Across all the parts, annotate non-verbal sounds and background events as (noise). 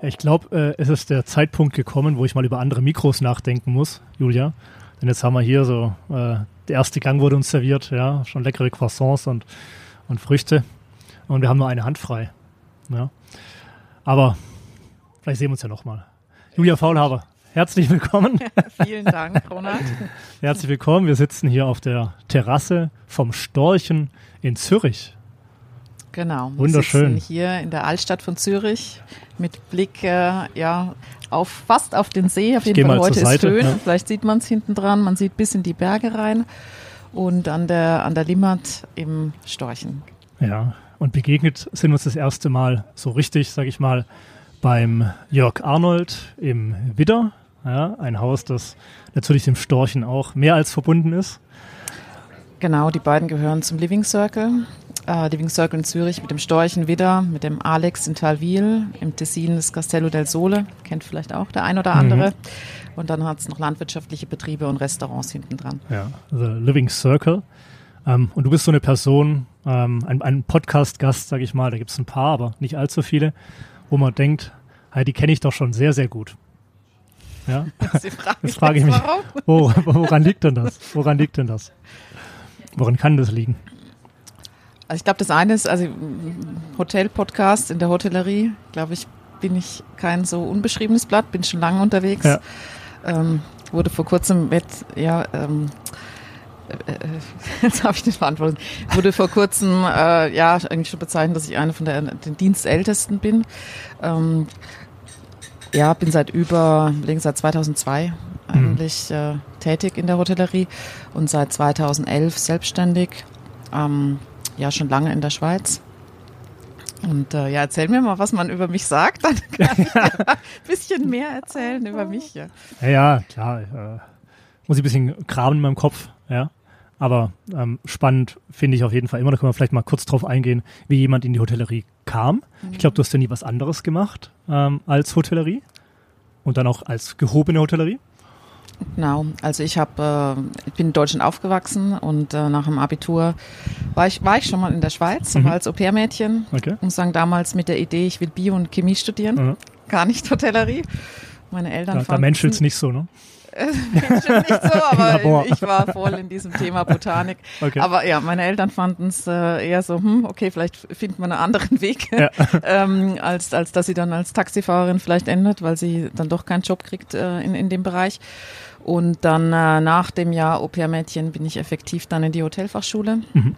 Ich glaube, äh, es ist der Zeitpunkt gekommen, wo ich mal über andere Mikros nachdenken muss, Julia. Denn jetzt haben wir hier so, äh, der erste Gang wurde uns serviert, ja, schon leckere Croissants und, und Früchte. Und wir haben nur eine Hand frei. Ja. Aber vielleicht sehen wir uns ja nochmal. Julia Faulhaber, herzlich willkommen. (laughs) Vielen Dank, Ronald. herzlich willkommen. Wir sitzen hier auf der Terrasse vom Storchen in Zürich. Genau. Wir Wunderschön. sitzen hier in der Altstadt von Zürich mit Blick äh, ja, auf fast auf den See. Auf jeden Fall heute ist schön. Ja. Vielleicht sieht man es hinten dran. Man sieht bis in die Berge rein und an der, an der Limmat im Storchen. Ja, und begegnet sind uns das erste Mal so richtig, sage ich mal, beim Jörg Arnold im Widder. Ja, ein Haus, das natürlich dem Storchen auch mehr als verbunden ist. Genau, die beiden gehören zum Living Circle. Uh, Living Circle in Zürich mit dem Storchen Widder, mit dem Alex in Talwil, im Tessin das Castello del Sole, kennt vielleicht auch der ein oder andere. Mhm. Und dann hat es noch landwirtschaftliche Betriebe und Restaurants hinten dran. Ja, also Living Circle. Ähm, und du bist so eine Person, ähm, ein, ein Podcast-Gast, sage ich mal, da gibt es ein paar, aber nicht allzu viele, wo man denkt, hey, die kenne ich doch schon sehr, sehr gut. Ja? (laughs) Jetzt frage ich mich, wo, woran liegt denn das? Woran liegt denn das? Woran kann das liegen? Also ich glaube, das eine ist, also Hotel-Podcast in der Hotellerie, glaube ich, bin ich kein so unbeschriebenes Blatt, bin schon lange unterwegs. Ja. Ähm, wurde vor kurzem mit, ja, ähm, äh, äh (laughs) jetzt habe ich nicht beantwortet, wurde vor kurzem äh, ja eigentlich schon bezeichnet, dass ich eine von der, den Dienstältesten bin. Ähm, ja, bin seit über, seit 2002 eigentlich mhm. äh, tätig in der Hotellerie und seit 2011 selbstständig. Ähm, ja, schon lange in der Schweiz. Und äh, ja, erzähl mir mal, was man über mich sagt, (laughs) dann kann ich ein bisschen mehr erzählen über mich. Ja, ja, ja klar. Äh, muss ich ein bisschen graben in meinem Kopf, ja. Aber ähm, spannend finde ich auf jeden Fall immer. Da können wir vielleicht mal kurz drauf eingehen, wie jemand in die Hotellerie kam. Mhm. Ich glaube, du hast ja nie was anderes gemacht ähm, als Hotellerie und dann auch als gehobene Hotellerie. Genau, also ich habe, äh, ich bin in Deutschland aufgewachsen und äh, nach dem Abitur war ich, war ich schon mal in der Schweiz, mhm. als Au-pair-Mädchen. Okay. Und sagen damals mit der Idee, ich will Bio und Chemie studieren, mhm. gar nicht Hotellerie. Meine Eltern da, fanden. Da menschelt es nicht so, ne? Nicht so, aber ich war voll in diesem Thema Botanik. Okay. Aber ja, meine Eltern fanden es äh, eher so, hm, okay, vielleicht findet man einen anderen (laughs) Weg, ja. ähm, als, als dass sie dann als Taxifahrerin vielleicht endet, weil sie dann doch keinen Job kriegt äh, in, in dem Bereich. Und dann äh, nach dem Jahr Au-pair-Mädchen bin ich effektiv dann in die Hotelfachschule. Mhm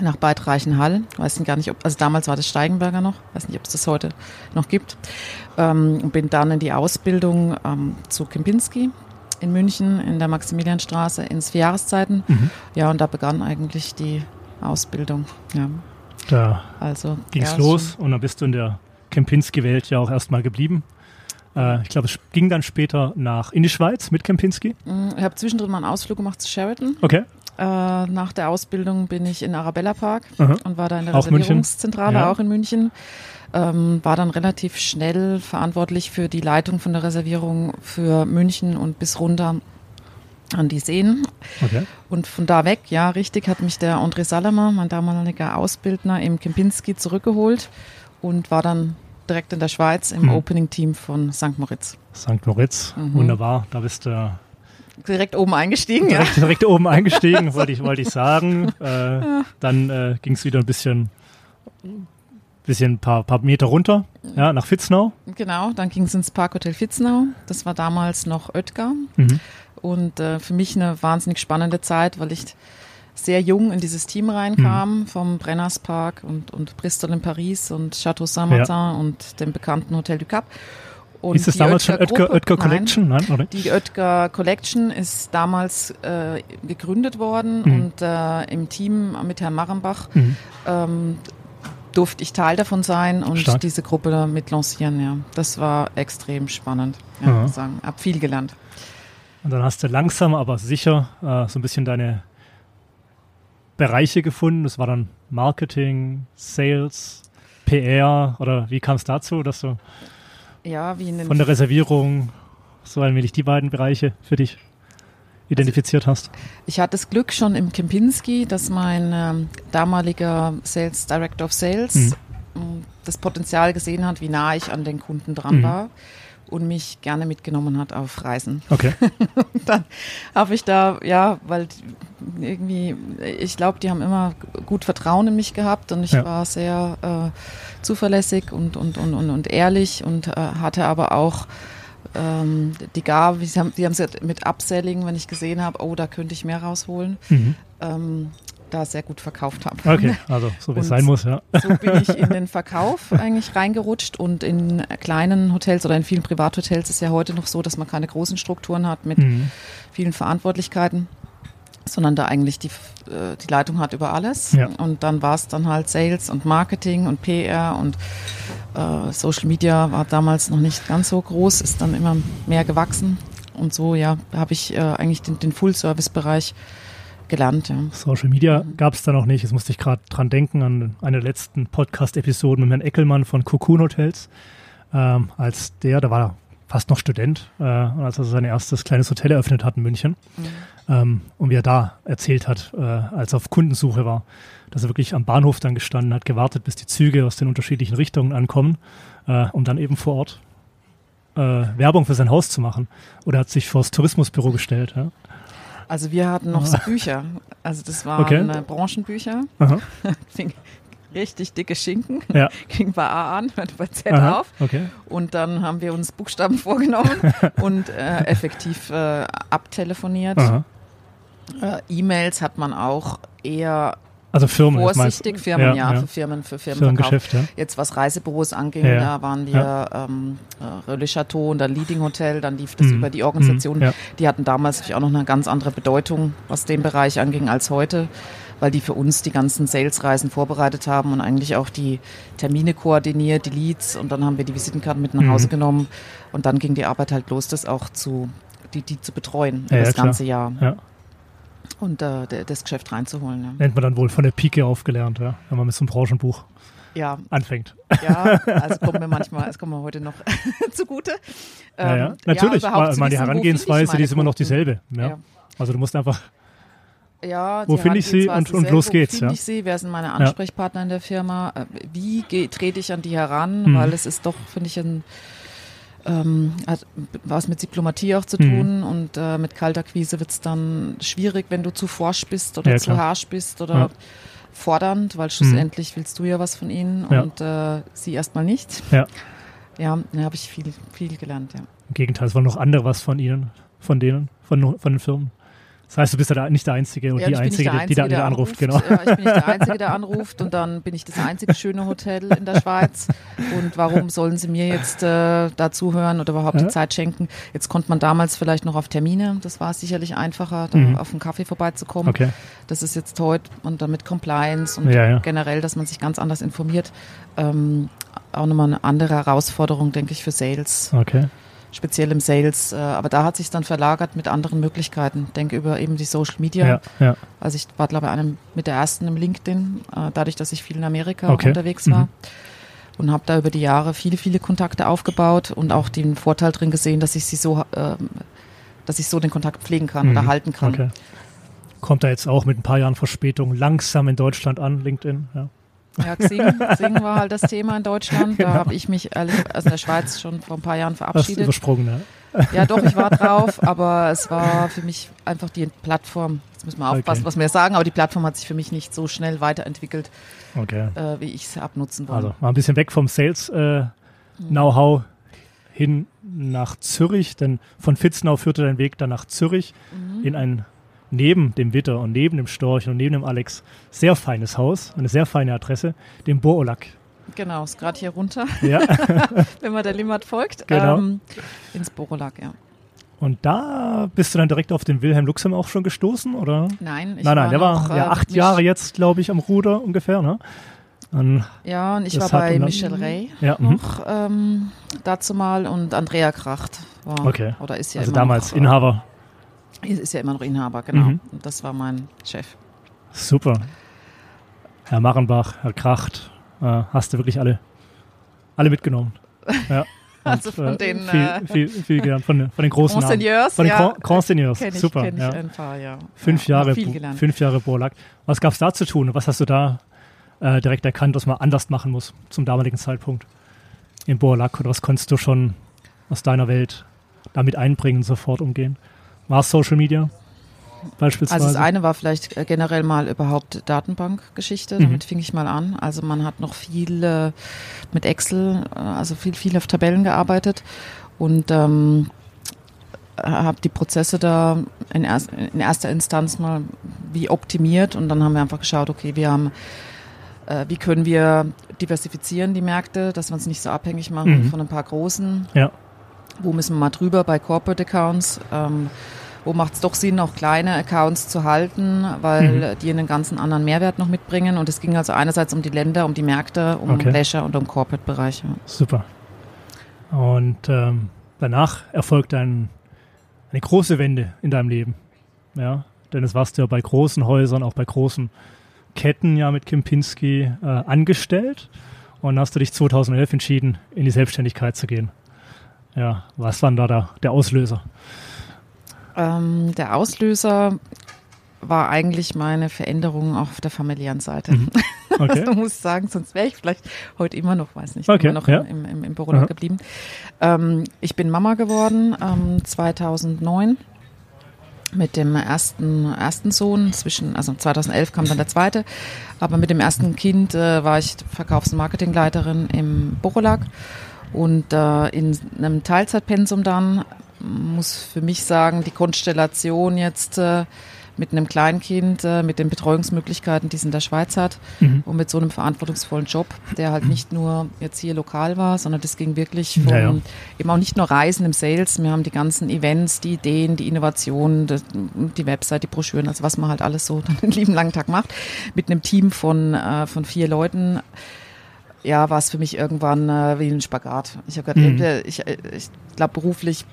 nach Bad Reichenhall. Weiß nicht gar nicht, ob, also damals war das Steigenberger noch, weiß nicht, ob es das heute noch gibt. Ähm, bin dann in die Ausbildung ähm, zu Kempinski in München in der Maximilianstraße ins vier Jahreszeiten. Mhm. Ja, und da begann eigentlich die Ausbildung. Ja. Da also, ging es ja, los und dann bist du in der Kempinski-Welt ja auch erstmal geblieben. Äh, ich glaube, es ging dann später nach in die Schweiz mit Kempinski. Mm, ich habe zwischendrin mal einen Ausflug gemacht zu Sheraton. Okay. Äh, nach der Ausbildung bin ich in Arabella Park Aha. und war da in der auch Reservierungszentrale, ja. auch in München. Ähm, war dann relativ schnell verantwortlich für die Leitung von der Reservierung für München und bis runter an die Seen. Okay. Und von da weg, ja, richtig, hat mich der André Salamer, mein damaliger Ausbildner im Kempinski zurückgeholt und war dann direkt in der Schweiz im mhm. Opening-Team von St. Moritz. St. Moritz, mhm. wunderbar. Da bist du direkt oben eingestiegen. Direkt, ja. direkt oben eingestiegen, (laughs) wollte ich, wollte ich sagen. Äh, ja. Dann äh, ging es wieder ein bisschen, bisschen ein paar, paar Meter runter, ja, nach Fitznau. Genau, dann ging es ins Parkhotel Fitznau. Das war damals noch Oetker. Mhm. Und äh, für mich eine wahnsinnig spannende Zeit, weil ich sehr jung in dieses Team reinkam, mhm. vom Brenners Park und, und Bristol in Paris und Chateau Saint-Martin ja. und dem bekannten Hotel du Cap. Und ist es damals schon Oetker, Oetker Collection? Nein, Nein Die Oetker Collection ist damals äh, gegründet worden mhm. und äh, im Team mit Herrn Marrenbach mhm. ähm, durfte ich Teil davon sein und Stark. diese Gruppe mit lancieren. Ja, das war extrem spannend. Ja, ja. sagen, hab viel gelernt. Und dann hast du langsam, aber sicher äh, so ein bisschen deine Bereiche gefunden. Das war dann Marketing, Sales, PR oder wie kam es dazu, dass du ja, von der Reservierung so allmählich die beiden Bereiche für dich identifiziert hast? Ich hatte das Glück schon im Kempinski, dass mein ähm, damaliger Sales Director of Sales mhm. das Potenzial gesehen hat, wie nah ich an den Kunden dran mhm. war und mich gerne mitgenommen hat auf Reisen. Okay. (laughs) dann habe ich da, ja, weil irgendwie, ich glaube, die haben immer gut Vertrauen in mich gehabt und ich ja. war sehr äh, zuverlässig und, und, und, und, und ehrlich und äh, hatte aber auch ähm, die Gabe, sie haben, sie haben es mit Upselling, wenn ich gesehen habe, oh, da könnte ich mehr rausholen. Mhm. Ähm, da sehr gut verkauft habe. Okay, (laughs) also so wie es sein muss, ja. So bin ich in den Verkauf eigentlich reingerutscht und in kleinen Hotels oder in vielen Privathotels ist ja heute noch so, dass man keine großen Strukturen hat mit mhm. vielen Verantwortlichkeiten sondern da eigentlich die, äh, die Leitung hat über alles. Ja. Und dann war es dann halt Sales und Marketing und PR und äh, Social Media war damals noch nicht ganz so groß, ist dann immer mehr gewachsen. Und so, ja, habe ich äh, eigentlich den, den Full-Service-Bereich gelernt. Ja. Social Media gab es da noch nicht. Jetzt musste ich gerade dran denken an eine der letzten Podcast-Episoden mit Herrn Eckelmann von Cocoon Hotels. Ähm, als der, da war er fast noch Student, äh, als er sein erstes kleines Hotel eröffnet hat in München. Mhm. Ähm, und wie er da erzählt hat, äh, als er auf Kundensuche war, dass er wirklich am Bahnhof dann gestanden hat, gewartet, bis die Züge aus den unterschiedlichen Richtungen ankommen, äh, um dann eben vor Ort äh, Werbung für sein Haus zu machen. Oder hat sich vor das Tourismusbüro gestellt. Ja? Also wir hatten noch so (laughs) Bücher. Also das waren okay. Äh, Branchenbücher. (laughs) richtig dicke Schinken. Ja. (laughs) Ging bei A an, hörte bei Z Aha. auf. Okay. Und dann haben wir uns Buchstaben vorgenommen und äh, effektiv äh, abtelefoniert. Äh, E-Mails hat man auch eher also Firmen. Vorsichtig, Firmen, ja, ja, ja, für Firmen, für Firmenverkauf. Ja. Jetzt was Reisebüros anging, da waren wir ähm, äh, Le Chateau und dann Leading Hotel, dann lief das mhm. über die Organisation. Mhm. Die hatten damals natürlich auch noch eine ganz andere Bedeutung, was den Bereich anging, als heute weil die für uns die ganzen Sales-Reisen vorbereitet haben und eigentlich auch die Termine koordiniert, die Leads und dann haben wir die Visitenkarten mit nach mhm. Hause genommen und dann ging die Arbeit halt los, das auch zu, die, die zu betreuen ja, das ganze Jahr. Ja und äh, das Geschäft reinzuholen. Ja. Nennt man dann wohl von der Pike aufgelernt, ja, wenn man mit so einem Branchenbuch ja. anfängt. Ja, (laughs) also kommt mir manchmal, es kommt mir heute noch (laughs) zugute. Ähm, ja, ja. Natürlich, ja, weil die Herangehensweise, die ist immer noch dieselbe. Ja. Also du musst einfach ja, wo finde ich sie und, und los geht's. Wo finde ja. ich sie? Wer sind meine Ansprechpartner in der Firma? Äh, wie trete ich an die heran? Mhm. Weil es ist doch, finde ich, ein ähm, hat was mit Diplomatie auch zu tun mhm. und äh, mit Kaltakquise wird es dann schwierig, wenn du zu forsch bist oder ja, zu harsch bist oder ja. fordernd, weil schlussendlich mhm. willst du ja was von ihnen ja. und äh, sie erstmal nicht. Ja. Ja, da habe ich viel, viel gelernt, ja. Im Gegenteil, es wollen noch andere was von ihnen, von denen, von, von den Firmen. Das heißt, du bist ja nicht der Einzige und ja, die Einzige, Einzige, die, da, anruft. Genau. Ja, ich bin nicht der Einzige, der anruft und dann bin ich das einzige schöne Hotel in der Schweiz. Und warum sollen sie mir jetzt äh, da zuhören oder überhaupt die Zeit schenken? Jetzt konnte man damals vielleicht noch auf Termine, das war sicherlich einfacher, da mhm. auf einen Kaffee vorbeizukommen. Okay. Das ist jetzt heute und dann mit Compliance und ja, generell, dass man sich ganz anders informiert. Ähm, auch nochmal eine andere Herausforderung, denke ich, für Sales. Okay speziell im Sales. Äh, aber da hat sich dann verlagert mit anderen Möglichkeiten. Ich denke über eben die Social Media. Ja, ja. Also ich war, glaube ich, einem mit der ersten im LinkedIn, äh, dadurch, dass ich viel in Amerika okay. unterwegs war. Mhm. Und habe da über die Jahre viele, viele Kontakte aufgebaut und auch den Vorteil drin gesehen, dass ich sie so, äh, dass ich so den Kontakt pflegen kann mhm. oder halten kann. Okay. Kommt da jetzt auch mit ein paar Jahren Verspätung langsam in Deutschland an, LinkedIn? Ja. Ja, Xing, Xing war halt das Thema in Deutschland. Da genau. habe ich mich ehrlich, also in der Schweiz schon vor ein paar Jahren verabschiedet. Hast übersprungen, ne? Ja, doch, ich war drauf, aber es war für mich einfach die Plattform. Jetzt müssen wir aufpassen, okay. was wir sagen, aber die Plattform hat sich für mich nicht so schnell weiterentwickelt, okay. äh, wie ich es abnutzen wollte. Also mal ein bisschen weg vom Sales-Know-how äh, hin nach Zürich, denn von Fitznau führte dein Weg dann nach Zürich mhm. in ein neben dem Witter und neben dem Storch und neben dem Alex sehr feines Haus, eine sehr feine Adresse, dem Borolak. Genau, ist gerade hier runter, (laughs) ja. (laughs) wenn man der Limmat folgt, genau. ähm, ins Borolak, ja. Und da bist du dann direkt auf den Wilhelm Luxem auch schon gestoßen, oder? Nein, ich nein, nein, der war ja, äh, acht Jahre jetzt, glaube ich, am Ruder ungefähr, ne? Und ja, und ich war bei Michel Rey ja, mhm. noch ähm, dazu mal und Andrea Kracht war, okay. oder ist ja also damals noch, Inhaber ist ja immer noch Inhaber, genau. Mhm. Und das war mein Chef. Super. Herr Machenbach, Herr Kracht, äh, hast du wirklich alle, alle mitgenommen. Ja. (laughs) also von äh, den viel, äh, viel, viel gelernt, von, von den großen Seigneurs, Von den ja. Grand kenn ich, super. Ja. paar, ja. Fünf, ja, Jahre, fünf Jahre Borlack. Was gab es da zu tun? Was hast du da äh, direkt erkannt, was man anders machen muss zum damaligen Zeitpunkt in Borlak? Oder was konntest du schon aus deiner Welt damit einbringen, sofort umgehen? War es Social Media beispielsweise? Also das eine war vielleicht äh, generell mal überhaupt Datenbankgeschichte, damit mhm. fing ich mal an. Also man hat noch viel äh, mit Excel, äh, also viel, viel auf Tabellen gearbeitet und ähm, habe die Prozesse da in, erst, in, erster Instanz mal wie optimiert und dann haben wir einfach geschaut, okay, wir haben, äh, wie können wir diversifizieren die Märkte, dass wir uns nicht so abhängig machen mhm. von ein paar großen. Ja. Wo müssen wir mal drüber bei Corporate Accounts? Ähm, wo macht es doch Sinn, auch kleine Accounts zu halten, weil mhm. die einen ganzen anderen Mehrwert noch mitbringen. Und es ging also einerseits um die Länder, um die Märkte, um okay. Leisure und um Corporate-Bereiche. Super. Und ähm, danach erfolgt ein eine große Wende in deinem Leben. Ja, denn es warst du ja bei großen Häusern, auch bei großen Ketten ja mit Kempinski äh, angestellt und hast du dich 2011 entschieden, in die Selbstständigkeit zu gehen. Ja, was war denn da der, der Auslöser? Ähm, der Auslöser war eigentlich meine Veränderung auf der familiären Seite. Mhm. (laughs) Okay. also muss sagen, sonst wäre ich vielleicht heute immer noch, weiß nicht, okay, immer noch ja. im, im, im Büro mhm. geblieben. Ähm, ich bin Mama geworden ähm, 2009 mit dem ersten, ersten Sohn zwischen, also 2011 kam dann der zweite, aber mit dem ersten Kind äh, war ich Verkaufs- und Marketingleiterin im Borolak und äh, in einem Teilzeitpensum dann muss für mich sagen, die Konstellation jetzt äh, mit einem Kleinkind, äh, mit den Betreuungsmöglichkeiten, die es in der Schweiz hat mhm. und mit so einem verantwortungsvollen Job, der halt nicht nur jetzt hier lokal war, sondern das ging wirklich von, ja, ja. eben auch nicht nur Reisen im Sales, wir haben die ganzen Events, die Ideen, die Innovationen, die Website, die Broschüren, also was man halt alles so (laughs) den lieben langen Tag macht, mit einem Team von, äh, von vier Leuten ja, war es für mich irgendwann äh, wie ein Spagat. Ich habe gerade, mhm. ich, ich glaube beruflich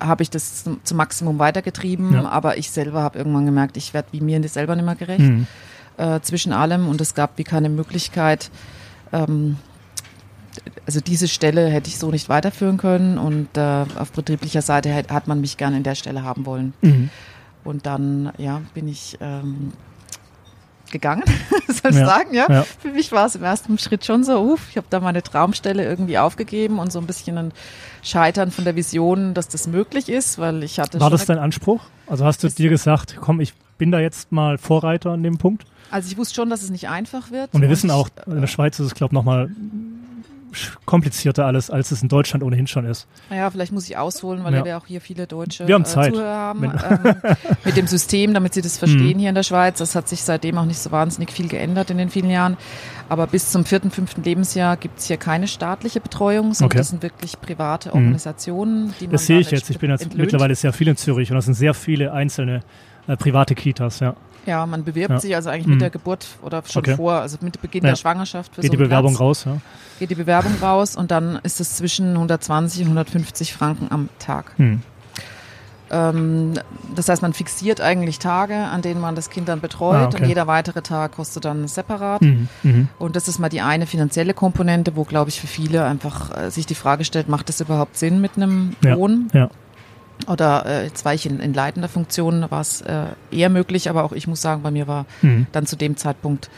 habe ich das zum, zum Maximum weitergetrieben, ja. aber ich selber habe irgendwann gemerkt, ich werde wie mir das selber nicht mehr gerecht mhm. äh, zwischen allem und es gab wie keine Möglichkeit, ähm, also diese Stelle hätte ich so nicht weiterführen können und äh, auf betrieblicher Seite hat, hat, man mich gerne in der Stelle haben wollen. Mhm. Und dann, ja, bin ich ähm, gegangen, (laughs) soll ich ja, sagen, ja? ja? Für mich war es im ersten Schritt schon so, uff, ich habe da meine Traumstelle irgendwie aufgegeben und so ein bisschen ein Scheitern von der Vision, dass das möglich ist, weil ich hatte War das dein Anspruch? Also hast du dir gesagt, komm, ich bin da jetzt mal Vorreiter an dem Punkt? Also ich wusste schon, dass es nicht einfach wird. Und wir und wissen auch, in der Schweiz ist es, glaube ich, nochmal komplizierter alles, als es in Deutschland ohnehin schon ist. Ja, vielleicht muss ich ausholen, weil ja. wir auch hier viele Deutsche wir haben äh, Zeit. Zuhörer haben ähm, mit dem System, damit sie das verstehen mhm. hier in der Schweiz. Das hat sich seitdem auch nicht so wahnsinnig viel geändert in den vielen Jahren. Aber bis zum vierten, fünften Lebensjahr gibt es hier keine staatliche Betreuung, sondern okay. das sind wirklich private mhm. Organisationen, die man Das sehe ich jetzt. Ich bin jetzt entlöhnt. mittlerweile sehr viel in Zürich und das sind sehr viele einzelne äh, private Kitas, ja. Ja, man bewirbt ja. sich also eigentlich mit mhm. der Geburt oder schon okay. vor, also mit Beginn ja. der Schwangerschaft. Für Geht so die Bewerbung Platz. raus, ja? Geht die Bewerbung raus und dann ist es zwischen 120 und 150 Franken am Tag. Mhm. Ähm, das heißt, man fixiert eigentlich Tage, an denen man das Kind dann betreut ah, okay. und jeder weitere Tag kostet dann separat. Mhm. Mhm. Und das ist mal die eine finanzielle Komponente, wo, glaube ich, für viele einfach äh, sich die Frage stellt, macht das überhaupt Sinn mit einem Lohn? Ja. Oder äh, jetzt war ich in, in leitender Funktion, war es äh, eher möglich, aber auch ich muss sagen, bei mir war mhm. dann zu dem Zeitpunkt,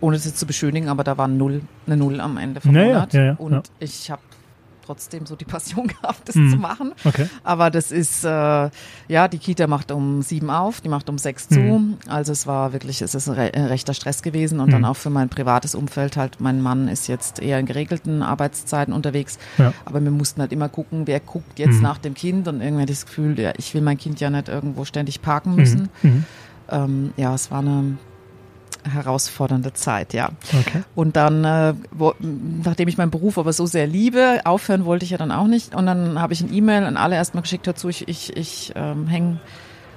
ohne es jetzt zu beschönigen, aber da war Null, eine Null am Ende vom naja, Monat. Ja, ja, und ja. ich habe trotzdem so die (laughs) Passion gehabt, das mhm. zu machen. Okay. Aber das ist, äh, ja, die Kita macht um sieben auf, die macht um sechs zu. Mhm. Also es war wirklich, es ist ein, re ein rechter Stress gewesen und mhm. dann auch für mein privates Umfeld halt, mein Mann ist jetzt eher in geregelten Arbeitszeiten unterwegs. Ja. Aber wir mussten halt immer gucken, wer guckt jetzt mhm. nach dem Kind und irgendwie das Gefühl, ja, ich will mein Kind ja nicht irgendwo ständig parken müssen. Mhm. Mhm. Ähm, ja, es war eine herausfordernde Zeit, ja. Okay. Und dann, äh, wo, nachdem ich meinen Beruf aber so sehr liebe, aufhören wollte ich ja dann auch nicht. Und dann habe ich ein E-Mail an alle erstmal geschickt dazu, ich, ich, ich ähm, hänge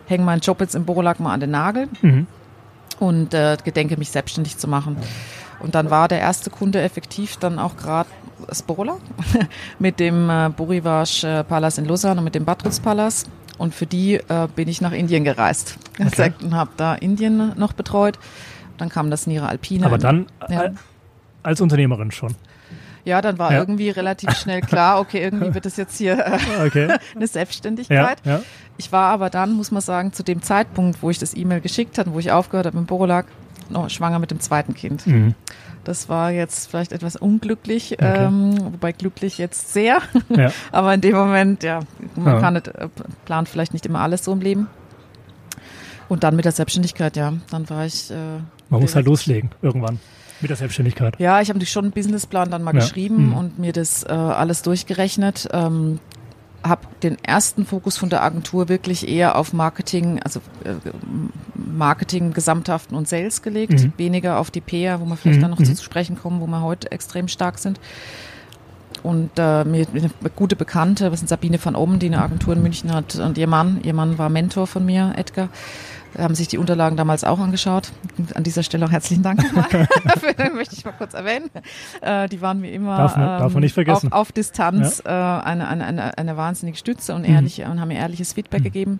häng meinen Job jetzt im Borolack mal an den Nagel mhm. und äh, gedenke mich selbstständig zu machen. Und dann war der erste Kunde effektiv dann auch gerade das Borola (laughs) mit dem äh, Borivash äh, Palace in Lausanne und mit dem Batrus Palace. Und für die äh, bin ich nach Indien gereist okay. (laughs) und habe da Indien noch betreut. Dann kam das Nira Alpina. Aber dann ja. als Unternehmerin schon. Ja, dann war ja. irgendwie relativ (laughs) schnell klar, okay, irgendwie wird es jetzt hier äh, okay. (laughs) eine Selbstständigkeit. Ja, ich war aber dann, muss man sagen, zu dem Zeitpunkt, wo ich das E-Mail geschickt hatte, wo ich aufgehört habe im Borolak, noch schwanger mit dem zweiten Kind. Mhm. Das war jetzt vielleicht etwas unglücklich, okay. ähm, wobei glücklich jetzt sehr. Ja. (laughs) Aber in dem Moment, ja, man ja. kann nicht, äh, plant vielleicht nicht immer alles so im Leben. Und dann mit der Selbstständigkeit, ja, dann war ich. Äh, man muss halt loslegen irgendwann mit der Selbstständigkeit. Ja, ich habe natürlich schon einen Businessplan dann mal ja. geschrieben mhm. und mir das äh, alles durchgerechnet. Ähm, habe den ersten Fokus von der Agentur wirklich eher auf Marketing, also äh, Marketing gesamthaften und Sales gelegt, mhm. weniger auf die PR, wo wir vielleicht mhm. dann noch mhm. zu sprechen kommen, wo wir heute extrem stark sind. Und äh, mir eine gute Bekannte, das sind Sabine van Oben, die eine Agentur in München hat, und ihr Mann, ihr Mann war Mentor von mir, Edgar haben sich die Unterlagen damals auch angeschaut. An dieser Stelle auch herzlichen Dank (laughs) Dafür möchte ich mal kurz erwähnen. Äh, die waren mir immer darf, man, darf man nicht vergessen. Auf, auf Distanz ja. äh, eine, eine, eine, eine wahnsinnige Stütze und, ehrlich, mhm. und haben mir ehrliches Feedback mhm. gegeben.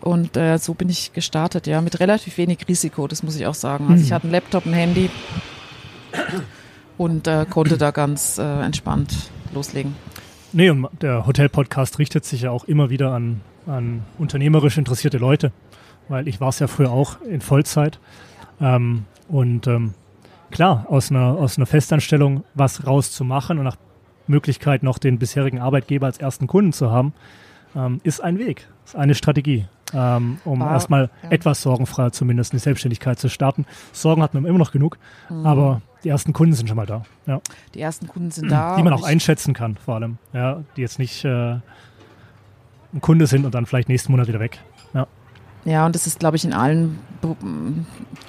Und äh, so bin ich gestartet, ja, mit relativ wenig Risiko, das muss ich auch sagen. Also mhm. ich hatte einen Laptop, ein Handy und äh, konnte da ganz äh, entspannt loslegen. Nee, und der Hotel-Podcast richtet sich ja auch immer wieder an, an unternehmerisch interessierte Leute weil ich war es ja früher auch in Vollzeit. Ähm, und ähm, klar, aus einer, aus einer Festanstellung was rauszumachen und nach Möglichkeit noch den bisherigen Arbeitgeber als ersten Kunden zu haben, ähm, ist ein Weg, ist eine Strategie, ähm, um War, erstmal ja. etwas sorgenfreier zumindest in die Selbstständigkeit zu starten. Sorgen hat man immer noch genug, mhm. aber die ersten Kunden sind schon mal da. Ja. Die ersten Kunden sind da. Die man auch einschätzen kann, vor allem. Ja, die jetzt nicht äh, ein Kunde sind und dann vielleicht nächsten Monat wieder weg. Ja. Ja, und das ist, glaube ich, in allen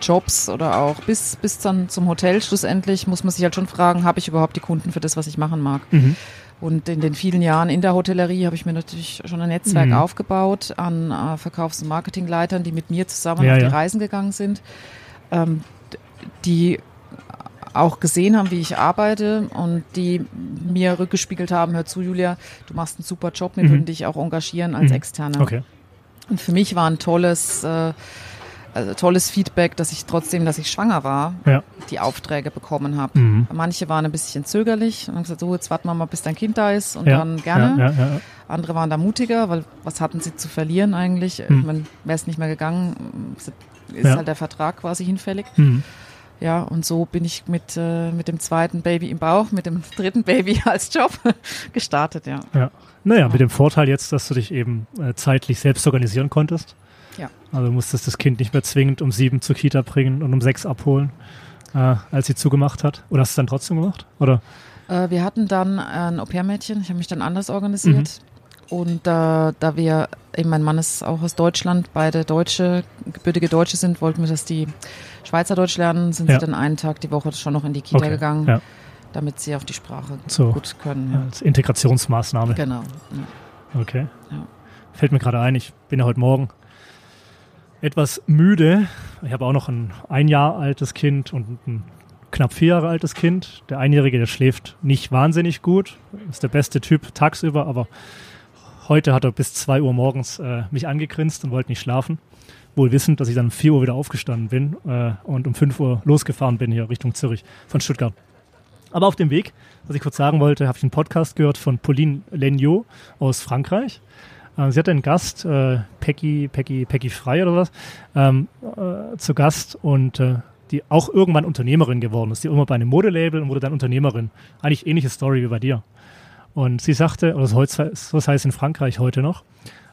Jobs oder auch bis, bis dann zum Hotel schlussendlich muss man sich halt schon fragen, habe ich überhaupt die Kunden für das, was ich machen mag? Mhm. Und in den vielen Jahren in der Hotellerie habe ich mir natürlich schon ein Netzwerk mhm. aufgebaut an äh, Verkaufs- und Marketingleitern, die mit mir zusammen ja, auf die ja. Reisen gegangen sind, ähm, die auch gesehen haben, wie ich arbeite und die mir rückgespiegelt haben, hör zu, Julia, du machst einen super Job, wir mhm. würden dich auch engagieren als mhm. Externe. Okay. Und für mich war ein tolles, äh, also tolles Feedback, dass ich trotzdem, dass ich schwanger war, ja. die Aufträge bekommen habe. Mhm. Manche waren ein bisschen zögerlich und haben gesagt, so, jetzt warten wir mal, bis dein Kind da ist und ja. dann gerne. Ja, Andere waren da mutiger, weil was hatten sie zu verlieren eigentlich? Mhm. Wäre es nicht mehr gegangen, ist halt der Vertrag quasi hinfällig. Mhm. Ja, und so bin ich mit, äh, mit dem zweiten Baby im Bauch, mit dem (laughs) dritten Baby (laughs) als Job (laughs) gestartet, ja. Ja. Naja, mit dem Vorteil jetzt, dass du dich eben äh, zeitlich selbst organisieren konntest. Ja. Also du musstest das Kind nicht mehr zwingend um sieben zur Kita bringen und um sechs abholen, äh, als sie zugemacht hat. Oder hast du es dann trotzdem gemacht? Oder? Äh, wir hatten dann ein Au-pair-Mädchen. Ich habe mich dann anders organisiert. Mhm. Und äh, da wir, eben mein Mann ist auch aus Deutschland, beide Deutsche, gebürtige Deutsche sind, wollten wir, dass die Schweizerdeutsch lernen, sind ja. sie dann einen Tag die Woche schon noch in die Kita okay. gegangen. Ja damit sie auf die Sprache so, gut können. Ja. Als Integrationsmaßnahme. Genau. Okay. Fällt mir gerade ein, ich bin ja heute Morgen etwas müde. Ich habe auch noch ein ein Jahr altes Kind und ein knapp vier Jahre altes Kind. Der Einjährige, der schläft nicht wahnsinnig gut, ist der beste Typ tagsüber, aber heute hat er bis zwei Uhr morgens äh, mich angegrinst und wollte nicht schlafen. Wohl wissend, dass ich dann um 4 Uhr wieder aufgestanden bin äh, und um 5 Uhr losgefahren bin hier Richtung Zürich von Stuttgart. Aber auf dem Weg, was ich kurz sagen wollte, habe ich einen Podcast gehört von Pauline Lenio aus Frankreich. Äh, sie hatte einen Gast, äh, Peggy, Peggy, Peggy Frey oder was, ähm, äh, zu Gast und äh, die auch irgendwann Unternehmerin geworden ist. Die immer bei einem Modelabel und wurde dann Unternehmerin. Eigentlich ähnliche Story wie bei dir. Und sie sagte, oder so heißt in Frankreich heute noch,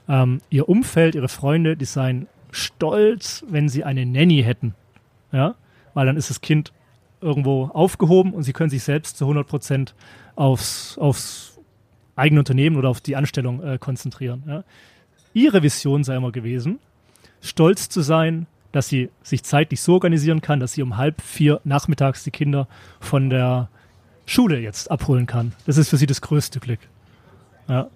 ähm, ihr Umfeld, ihre Freunde, die seien stolz, wenn sie eine Nanny hätten. Ja, weil dann ist das Kind irgendwo aufgehoben und sie können sich selbst zu 100 Prozent aufs, aufs eigene Unternehmen oder auf die Anstellung äh, konzentrieren. Ja. Ihre Vision sei immer gewesen, stolz zu sein, dass sie sich zeitlich so organisieren kann, dass sie um halb vier nachmittags die Kinder von der Schule jetzt abholen kann. Das ist für sie das größte Glück. Ja.